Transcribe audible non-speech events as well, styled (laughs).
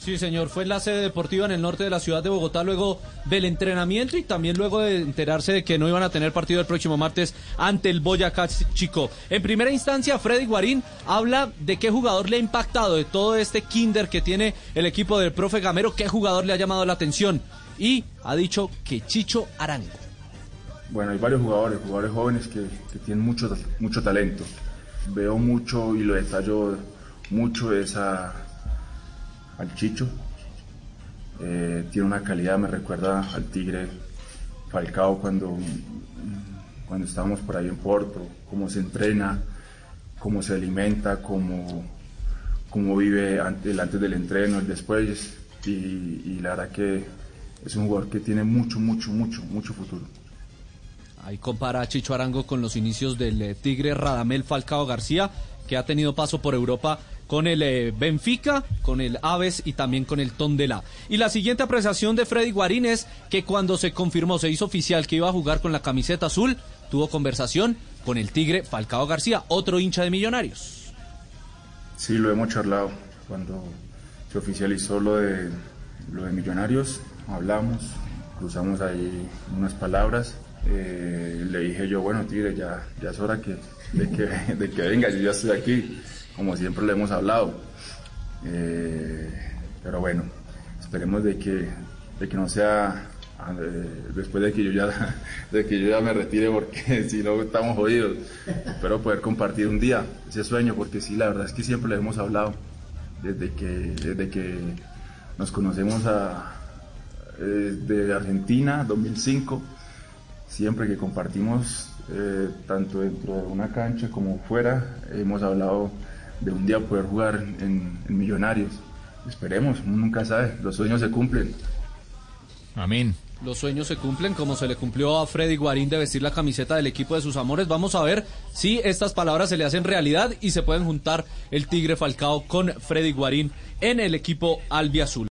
Sí, señor, fue en la sede deportiva en el norte de la ciudad de Bogotá luego del entrenamiento y también luego de enterarse de que no iban a tener partido el próximo martes ante el Boyacá Chico. En primera instancia, Freddy Guarín habla de qué jugador le ha impactado de todo este kinder que tiene el equipo del profe Gamero, qué jugador le ha llamado la atención y ha dicho que Chicho Arango. Bueno, hay varios jugadores, jugadores jóvenes que, tienen mucho, mucho talento. Veo mucho y lo detallo mucho esa al Chicho. Eh, tiene una calidad, me recuerda al Tigre Falcao cuando, cuando estábamos por ahí en Porto, cómo se entrena, cómo se alimenta, cómo, cómo vive antes, el antes del entreno, el después. Y, la verdad que es un jugador que tiene mucho, mucho, mucho, mucho futuro. Ahí compara a Chicho Arango con los inicios del eh, Tigre Radamel Falcao García, que ha tenido paso por Europa con el eh, Benfica, con el Aves y también con el Tondela. Y la siguiente apreciación de Freddy Guarín es que cuando se confirmó, se hizo oficial que iba a jugar con la camiseta azul, tuvo conversación con el Tigre Falcao García, otro hincha de Millonarios. Sí, lo hemos charlado. Cuando se oficializó lo de, lo de Millonarios, hablamos, cruzamos ahí unas palabras. Eh, le dije yo, bueno, Tigre, ya, ya es hora que, de, que, de que venga, yo ya estoy aquí como siempre le hemos hablado. Eh, pero bueno, esperemos de que, de que no sea eh, después de que yo ya (laughs) de que yo ya me retire porque (laughs) si no estamos jodidos. Espero poder compartir un día ese sueño porque sí, la verdad es que siempre le hemos hablado desde que desde que nos conocemos a, eh, de Argentina 2005 siempre que compartimos tanto dentro de una cancha como fuera hemos hablado de un día poder jugar en, Millonarios. Esperemos, uno nunca sabe, los sueños se cumplen. Amén. Los sueños se cumplen como se le cumplió a Freddy Guarín de vestir la camiseta del equipo de sus amores. Vamos a ver si estas palabras se le hacen realidad y se pueden juntar el Tigre Falcao con Freddy Guarín en el equipo albiazul.